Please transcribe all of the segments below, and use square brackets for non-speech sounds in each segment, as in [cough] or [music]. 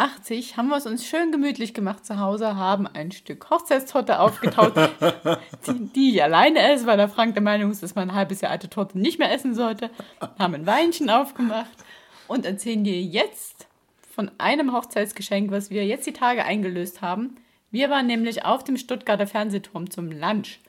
80 haben wir es uns schön gemütlich gemacht zu Hause, haben ein Stück Hochzeitstorte aufgetaut, [laughs] die, die ich alleine esse, weil der Frank der Meinung ist, dass man ein halbes Jahr alte Torte nicht mehr essen sollte, haben ein Weinchen aufgemacht und erzählen dir jetzt von einem Hochzeitsgeschenk, was wir jetzt die Tage eingelöst haben. Wir waren nämlich auf dem Stuttgarter Fernsehturm zum Lunch.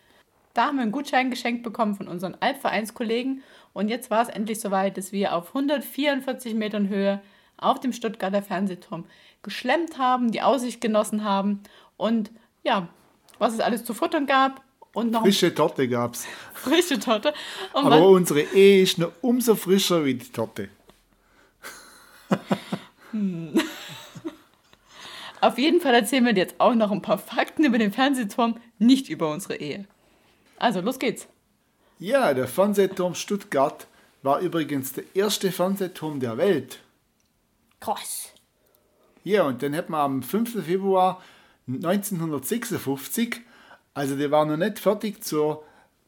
Da haben wir einen Gutschein geschenkt bekommen von unseren Albvereinskollegen und jetzt war es endlich soweit, dass wir auf 144 Metern Höhe auf dem Stuttgarter Fernsehturm geschlemmt haben, die Aussicht genossen haben und ja, was es alles zu futtern gab. Und noch frische Torte gab es. [laughs] Frische Torte. Und Aber unsere Ehe ist noch umso frischer wie die Torte. hm. [laughs] Auf jeden Fall erzählen wir dir jetzt auch noch ein paar Fakten über den Fernsehturm, nicht über unsere Ehe. Also, los geht's. Ja, der Fernsehturm Stuttgart war übrigens der erste Fernsehturm der Welt. Krass. Ja, und dann hat man am 5. Februar 1956, also der war noch nicht fertig zur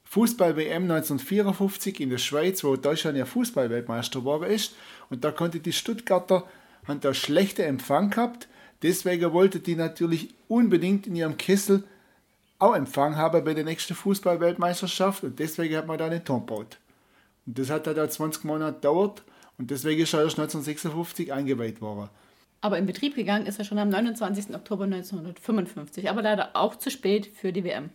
Fußball-WM 1954 in der Schweiz, wo Deutschland ja Fußballweltmeister geworden ist. Und da konnte die Stuttgarter, haben da schlechte Empfang gehabt. Deswegen wollte die natürlich unbedingt in ihrem Kessel auch Empfang haben bei der nächsten Fußballweltmeisterschaft. Und deswegen hat man da einen Turm gebaut. Und das hat halt 20 Monate gedauert. Und deswegen ist er erst 1956 eingeweiht worden. Aber in Betrieb gegangen ist er schon am 29. Oktober 1955, aber leider auch zu spät für die WM.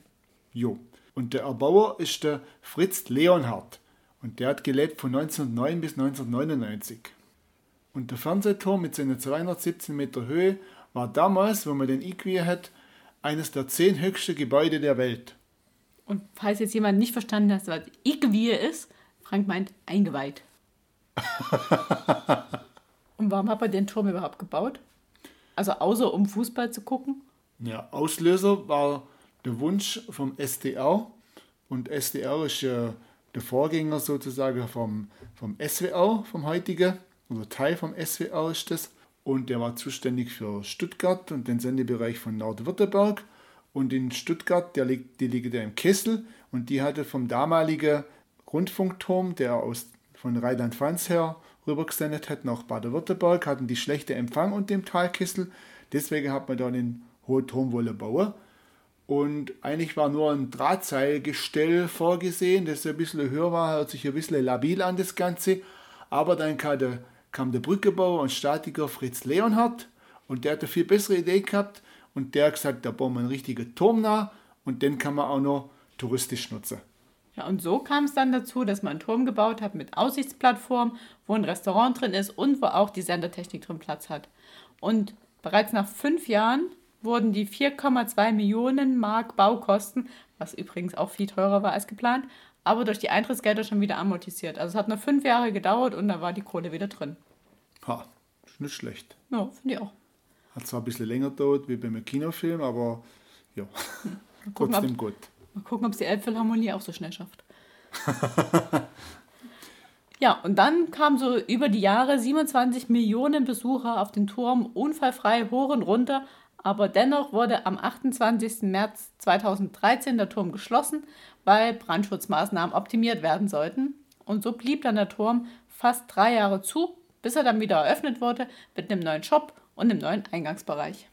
Jo. Und der Erbauer ist der Fritz Leonhardt. Und der hat gelebt von 1909 bis 1999. Und der Fernsehturm mit seinen 217 Meter Höhe war damals, wo man den IQI hat, eines der zehn höchsten Gebäude der Welt. Und falls jetzt jemand nicht verstanden hat, was IQI ist, Frank meint eingeweiht. Und warum hat man den Turm überhaupt gebaut? Also außer um Fußball zu gucken? Ja, Auslöser war der Wunsch vom SDR. Und SDR ist ja der Vorgänger sozusagen vom, vom SWR, vom heutigen, oder Teil vom SWR ist das. Und der war zuständig für Stuttgart und den Sendebereich von Nordwürttemberg. Und in Stuttgart, der liegt, die liegt ja im Kessel und die hatte vom damaligen Rundfunkturm, der aus, von Rheinland-Pfalz her rübergesendet hat nach Baden-Württemberg, hatten die schlechte Empfang und dem Talkessel. Deswegen hat man da den hohen Turm wollen bauen. Und eigentlich war nur ein Drahtseilgestell vorgesehen, das ein bisschen höher war, hört sich ein bisschen labil an das Ganze. Aber dann kam der, kam der Brückenbauer und Statiker Fritz Leonhardt und der hat eine viel bessere Idee gehabt und der hat gesagt, da bauen wir einen richtigen Turm nach und den kann man auch noch touristisch nutzen. Ja, und so kam es dann dazu, dass man einen Turm gebaut hat mit Aussichtsplattform, wo ein Restaurant drin ist und wo auch die Sendertechnik drin Platz hat. Und bereits nach fünf Jahren wurden die 4,2 Millionen Mark Baukosten, was übrigens auch viel teurer war als geplant, aber durch die Eintrittsgelder schon wieder amortisiert. Also es hat nur fünf Jahre gedauert und da war die Kohle wieder drin. Ha, ist nicht schlecht. Ja, finde ich auch. Hat zwar ein bisschen länger gedauert wie beim Kinofilm, aber ja, hm. trotzdem gut. Mal gucken, ob es die Elbphilharmonie auch so schnell schafft. [laughs] ja, und dann kamen so über die Jahre 27 Millionen Besucher auf den Turm unfallfrei hoch und runter. Aber dennoch wurde am 28. März 2013 der Turm geschlossen, weil Brandschutzmaßnahmen optimiert werden sollten. Und so blieb dann der Turm fast drei Jahre zu, bis er dann wieder eröffnet wurde mit einem neuen Shop und einem neuen Eingangsbereich.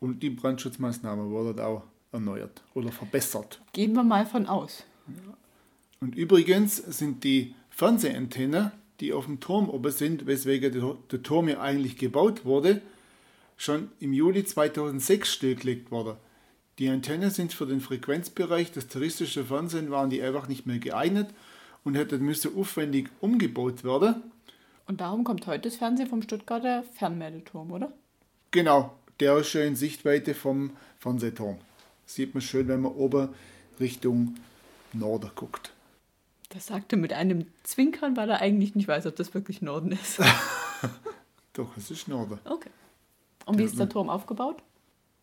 Und die Brandschutzmaßnahmen wurden auch erneuert oder verbessert. Gehen wir mal von aus. Und übrigens sind die Fernsehantennen, die auf dem Turm oben sind, weswegen der, der Turm ja eigentlich gebaut wurde, schon im Juli 2006 stillgelegt worden. Die Antennen sind für den Frequenzbereich des touristischen Fernsehens waren die einfach nicht mehr geeignet und hätten müssen aufwendig umgebaut werden. Und darum kommt heute das Fernsehen vom Stuttgarter Fernmeldeturm, oder? Genau, der ist schon in Sichtweite vom Fernsehturm sieht man schön, wenn man oben Richtung Norden guckt. Das sagte mit einem Zwinkern, weil er eigentlich nicht weiß, ob das wirklich Norden ist. [laughs] Doch, es ist Norden. Okay. Und wie ist der Turm aufgebaut?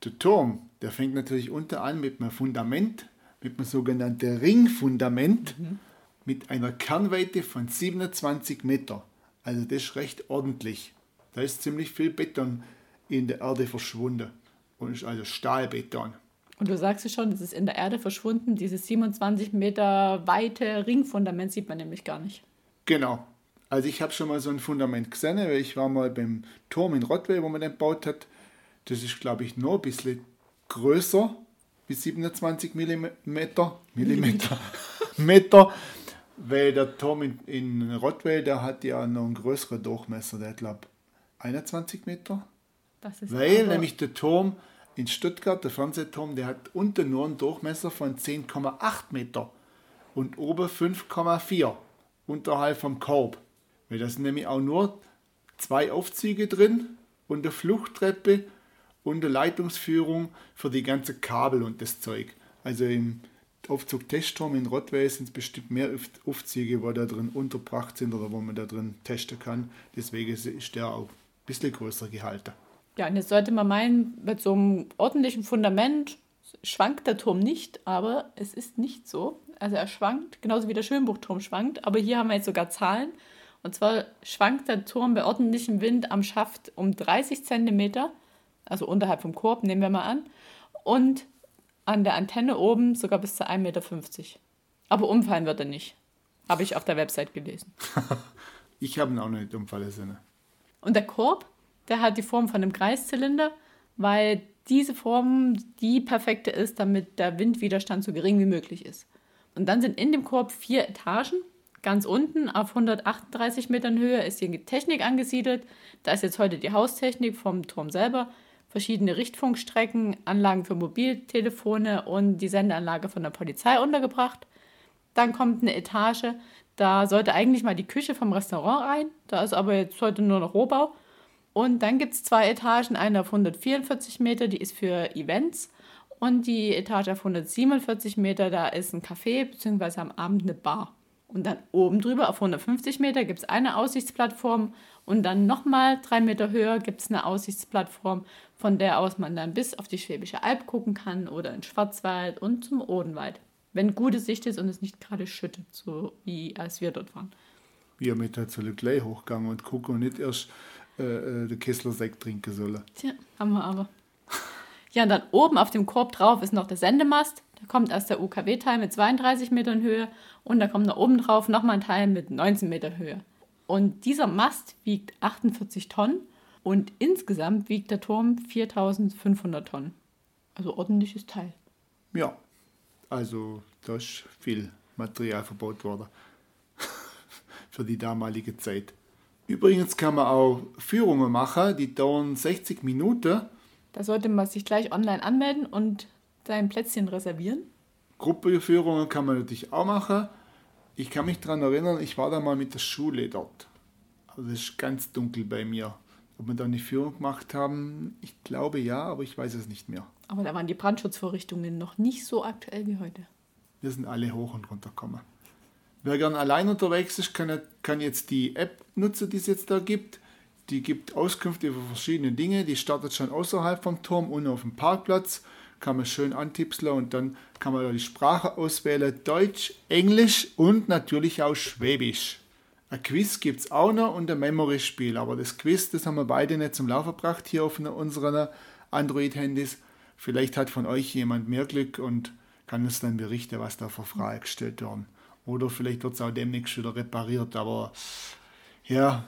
Der Turm, der fängt natürlich unten an mit einem Fundament, mit einem sogenannten Ringfundament, mhm. mit einer Kernweite von 27 Meter. Also das ist recht ordentlich. Da ist ziemlich viel Beton in der Erde verschwunden und ist also Stahlbeton. Und du sagst es schon, es ist in der Erde verschwunden. Dieses 27 Meter weite Ringfundament sieht man nämlich gar nicht. Genau. Also ich habe schon mal so ein Fundament gesehen, weil ich war mal beim Turm in Rottweil, wo man den gebaut hat. Das ist, glaube ich, nur ein bisschen größer, wie 27 Millimeter. Millimeter. [laughs] Meter. Weil der Turm in, in Rottweil, der hat ja noch einen größeren Durchmesser, der hat, glaube ich, 21 Meter. Weil nämlich der Turm in Stuttgart, der Fernsehturm, der hat unten nur einen Durchmesser von 10,8 Meter und oben 5,4 unterhalb vom Korb. Weil da sind nämlich auch nur zwei Aufzüge drin und eine Fluchttreppe und eine Leitungsführung für die ganze Kabel und das Zeug. Also im Aufzug Testturm in Rottweil sind es bestimmt mehr Aufzüge, wo da drin unterbracht sind oder wo man da drin testen kann. Deswegen ist der auch ein bisschen größer gehalten. Ja, und jetzt sollte man meinen, mit so einem ordentlichen Fundament schwankt der Turm nicht, aber es ist nicht so. Also er schwankt, genauso wie der Schönbuchturm schwankt, aber hier haben wir jetzt sogar Zahlen. Und zwar schwankt der Turm bei ordentlichem Wind am Schaft um 30 cm, also unterhalb vom Korb, nehmen wir mal an, und an der Antenne oben sogar bis zu 1,50 Meter. Aber umfallen wird er nicht. Habe ich auf der Website gelesen. [laughs] ich habe ihn auch nicht umfallen sehen. Und der Korb, der hat die Form von einem Kreiszylinder, weil diese Form die perfekte ist, damit der Windwiderstand so gering wie möglich ist. Und dann sind in dem Korb vier Etagen. Ganz unten auf 138 Metern Höhe ist die Technik angesiedelt. Da ist jetzt heute die Haustechnik vom Turm selber, verschiedene Richtfunkstrecken, Anlagen für Mobiltelefone und die Sendeanlage von der Polizei untergebracht. Dann kommt eine Etage, da sollte eigentlich mal die Küche vom Restaurant rein. Da ist aber jetzt heute nur noch Rohbau. Und dann gibt es zwei Etagen, eine auf 144 Meter, die ist für Events. Und die Etage auf 147 Meter, da ist ein Café bzw. am Abend eine Bar. Und dann oben drüber auf 150 Meter gibt es eine Aussichtsplattform und dann nochmal drei Meter höher gibt es eine Aussichtsplattform, von der aus man dann bis auf die Schwäbische Alb gucken kann oder in Schwarzwald und zum Odenwald. Wenn gute Sicht ist und es nicht gerade schüttet, so wie als wir dort waren. Wir mit halt so gleich hochgegangen und gucken und nicht erst äh, den Kessler Sekt trinken sollen. Tja, haben wir aber. Ja, und dann oben auf dem Korb drauf ist noch der Sendemast. Der kommt aus der UKW-Teil mit 32 Metern Höhe und da kommt da oben drauf nochmal ein Teil mit 19 Meter Höhe. Und dieser Mast wiegt 48 Tonnen und insgesamt wiegt der Turm 4500 Tonnen. Also ordentliches Teil. Ja, also da ist viel Material verbaut worden [laughs] für die damalige Zeit. Übrigens kann man auch Führungen machen, die dauern 60 Minuten. Da sollte man sich gleich online anmelden und sein Plätzchen reservieren. Gruppenführungen kann man natürlich auch machen. Ich kann mich daran erinnern, ich war da mal mit der Schule dort. Also es ist ganz dunkel bei mir. Ob wir da eine Führung gemacht haben, ich glaube ja, aber ich weiß es nicht mehr. Aber da waren die Brandschutzvorrichtungen noch nicht so aktuell wie heute. Wir sind alle hoch und runter gekommen. Wer gern allein unterwegs ist, kann, kann jetzt die App nutzen, die es jetzt da gibt. Die gibt Auskünfte über verschiedene Dinge. Die startet schon außerhalb vom Turm und auf dem Parkplatz. Kann man schön antipseln und dann kann man da die Sprache auswählen. Deutsch, Englisch und natürlich auch Schwäbisch. Ein Quiz gibt es auch noch und ein Memory-Spiel. Aber das Quiz, das haben wir beide nicht zum Laufen gebracht hier auf unseren Android-Handys. Vielleicht hat von euch jemand mehr Glück und kann uns dann berichten, was da für Fragen gestellt werden. Oder vielleicht wird es auch demnächst wieder repariert. Aber ja,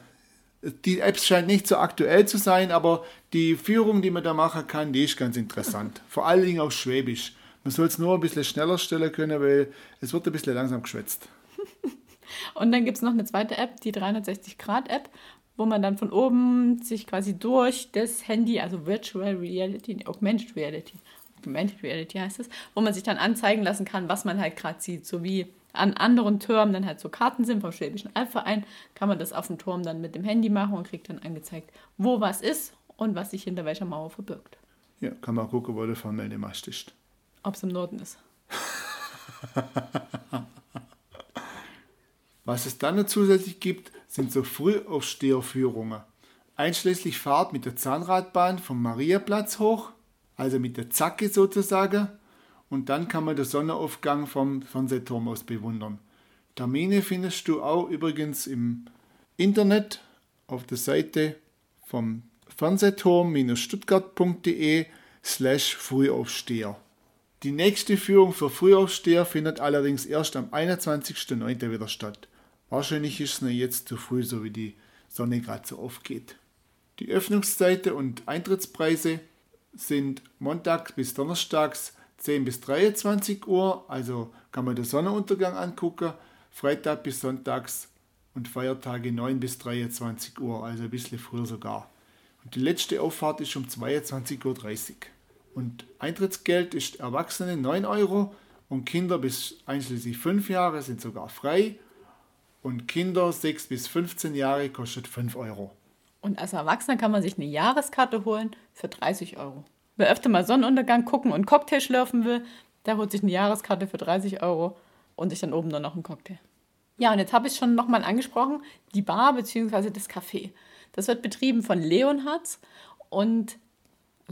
die App scheint nicht so aktuell zu sein, aber die Führung, die man da machen kann, die ist ganz interessant. Vor allen Dingen auf Schwäbisch. Man soll es nur ein bisschen schneller stellen können, weil es wird ein bisschen langsam geschwätzt. [laughs] Und dann gibt es noch eine zweite App, die 360-Grad-App, wo man dann von oben sich quasi durch das Handy, also Virtual Reality, Augmented Reality, Augmented Reality heißt es, wo man sich dann anzeigen lassen kann, was man halt gerade sieht, so wie an anderen Türmen dann halt so Karten sind vom Schwäbischen Albverein, kann man das auf dem Turm dann mit dem Handy machen und kriegt dann angezeigt, wo was ist und was sich hinter welcher Mauer verbirgt. Ja, kann man gucken, wo der Fernmeldemast ist. Ob es im Norden ist. [laughs] was es dann noch zusätzlich gibt, sind so Frühaufsteherführungen. Einschließlich Fahrt mit der Zahnradbahn vom Mariaplatz hoch also mit der Zacke sozusagen. Und dann kann man den Sonnenaufgang vom Fernsehturm aus bewundern. Termine findest du auch übrigens im Internet auf der Seite vom Fernsehturm-stuttgart.de slash Frühaufsteher. Die nächste Führung für Frühaufsteher findet allerdings erst am 21.09. wieder statt. Wahrscheinlich ist es noch jetzt zu früh, so wie die Sonne gerade so aufgeht. Die Öffnungszeiten und Eintrittspreise sind montags bis donnerstags 10 bis 23 Uhr, also kann man den Sonnenuntergang angucken, Freitag bis sonntags und Feiertage 9 bis 23 Uhr, also ein bisschen früher sogar. Und die letzte Auffahrt ist um 22.30 Uhr. Und Eintrittsgeld ist Erwachsene 9 Euro und Kinder bis einschließlich 5 Jahre sind sogar frei und Kinder 6 bis 15 Jahre kostet 5 Euro. Und als Erwachsener kann man sich eine Jahreskarte holen für 30 Euro. Wer öfter mal Sonnenuntergang gucken und Cocktail schlürfen will, der holt sich eine Jahreskarte für 30 Euro und sich dann oben nur noch einen Cocktail. Ja, und jetzt habe ich schon nochmal angesprochen, die Bar bzw. das Café. Das wird betrieben von Leonhards und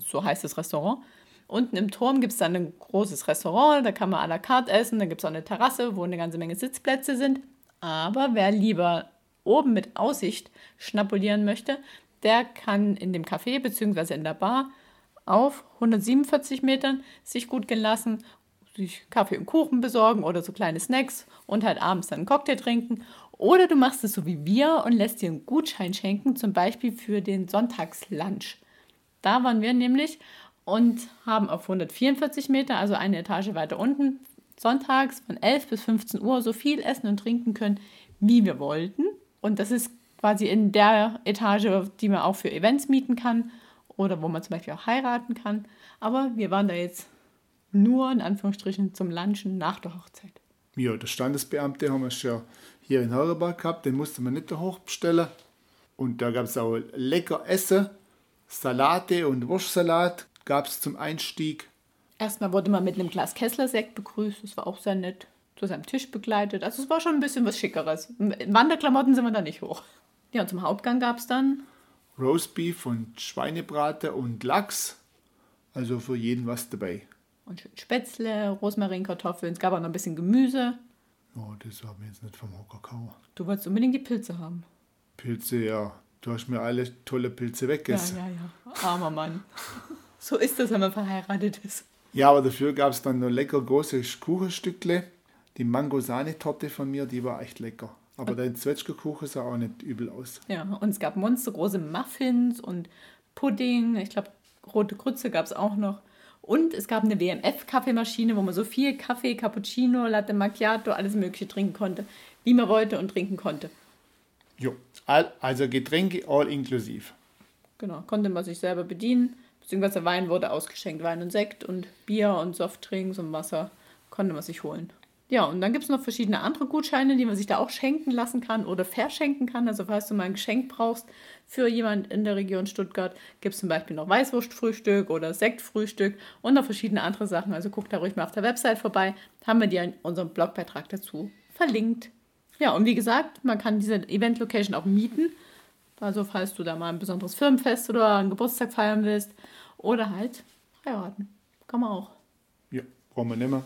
so heißt das Restaurant. Unten im Turm gibt es dann ein großes Restaurant, da kann man à la carte essen, da gibt es auch eine Terrasse, wo eine ganze Menge Sitzplätze sind. Aber wer lieber oben mit Aussicht schnapulieren möchte, der kann in dem Café bzw. in der Bar auf 147 Metern sich gut gelassen, sich Kaffee und Kuchen besorgen oder so kleine Snacks und halt abends dann einen Cocktail trinken. Oder du machst es so wie wir und lässt dir einen Gutschein schenken, zum Beispiel für den Sonntagslunch. Da waren wir nämlich und haben auf 144 Meter, also eine Etage weiter unten, sonntags von 11 bis 15 Uhr so viel essen und trinken können, wie wir wollten. Und das ist quasi in der Etage, die man auch für Events mieten kann oder wo man zum Beispiel auch heiraten kann. Aber wir waren da jetzt nur in Anführungsstrichen zum Lunchen nach der Hochzeit. Ja, der Standesbeamte haben wir schon hier in Herrebach gehabt, den musste man nicht da hochbestellen. Und da gab es auch lecker Essen, Salate und Wurstsalat gab es zum Einstieg. Erstmal wurde man mit einem Glas Kessler-Sekt begrüßt, das war auch sehr nett. Zu seinem Tisch begleitet. Also es war schon ein bisschen was Schickeres. In Wanderklamotten sind wir da nicht hoch. Ja, und zum Hauptgang gab es dann Roastbeef und Schweinebraten und Lachs. Also für jeden was dabei. Und schön Spätzle, Rosmarinkartoffeln. Es gab auch noch ein bisschen Gemüse. Oh, das haben wir jetzt nicht vom Kakao. Du wolltest unbedingt die Pilze haben. Pilze, ja. Du hast mir alle tolle Pilze weggegessen. Ja, ja, ja. Armer Mann. [laughs] so ist das, wenn man verheiratet ist. Ja, aber dafür gab es dann noch lecker große Kuchenstückle. Die Mango-Sahne-Torte von mir, die war echt lecker. Aber dein Zwetschgekuchen sah auch nicht übel aus. Ja, und es gab monstergroße Muffins und Pudding. Ich glaube, rote Grütze gab es auch noch. Und es gab eine WMF-Kaffeemaschine, wo man so viel Kaffee, Cappuccino, Latte Macchiato, alles Mögliche trinken konnte, wie man wollte und trinken konnte. Jo, also Getränke all inklusiv. Genau, konnte man sich selber bedienen. Beziehungsweise Wein wurde ausgeschenkt. Wein und Sekt und Bier und Softdrinks und Wasser konnte man sich holen. Ja, und dann gibt es noch verschiedene andere Gutscheine, die man sich da auch schenken lassen kann oder verschenken kann. Also falls du mal ein Geschenk brauchst für jemand in der Region Stuttgart, gibt es zum Beispiel noch Weißwurstfrühstück oder Sektfrühstück und noch verschiedene andere Sachen. Also guck da ruhig mal auf der Website vorbei. Haben wir dir in unserem Blogbeitrag dazu verlinkt. Ja, und wie gesagt, man kann diese Event-Location auch mieten. Also falls du da mal ein besonderes Firmenfest oder einen Geburtstag feiern willst oder halt heiraten. Kann man auch. Ja, brauchen wir mehr.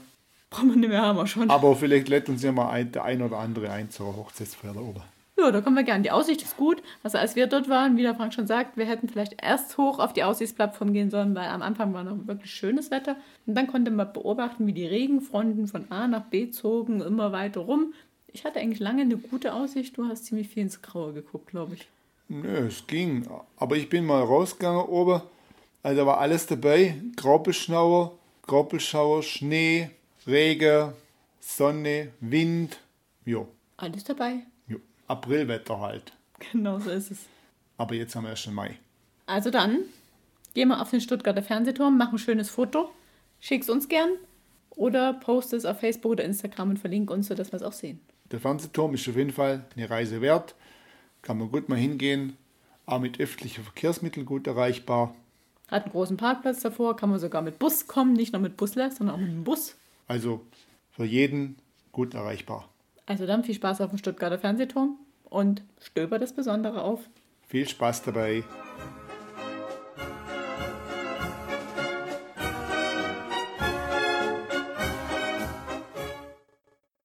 Brauchen wir nicht mehr, haben wir schon. Aber vielleicht lädt uns ja mal ein, der ein oder andere ein zur Hochzeitsfeier da oben. Ja, da kommen wir gerne. Die Aussicht ist gut. Also als wir dort waren, wie der Frank schon sagt, wir hätten vielleicht erst hoch auf die Aussichtsplattform gehen sollen, weil am Anfang war noch wirklich schönes Wetter. Und dann konnte man beobachten, wie die Regenfronten von A nach B zogen, immer weiter rum. Ich hatte eigentlich lange eine gute Aussicht. Du hast ziemlich viel ins Graue geguckt, glaube ich. Nö, es ging. Aber ich bin mal rausgegangen oben. Also war alles dabei. Graupelschauer, Graupelschauer, Schnee, Regen, Sonne, Wind. Jo. Alles dabei. Jo. Aprilwetter halt. Genau so ist es. Aber jetzt haben wir erst schon Mai. Also dann, gehen wir auf den Stuttgarter Fernsehturm, machen ein schönes Foto, schick's uns gern oder post es auf Facebook oder Instagram und verlink uns, sodass wir es auch sehen. Der Fernsehturm ist auf jeden Fall eine Reise wert. Kann man gut mal hingehen. Auch mit öffentlichen Verkehrsmitteln gut erreichbar. Hat einen großen Parkplatz davor, kann man sogar mit Bus kommen, nicht nur mit Busler, sondern auch mit dem Bus. Also für jeden gut erreichbar. Also dann viel Spaß auf dem Stuttgarter Fernsehturm und stöber das Besondere auf. Viel Spaß dabei.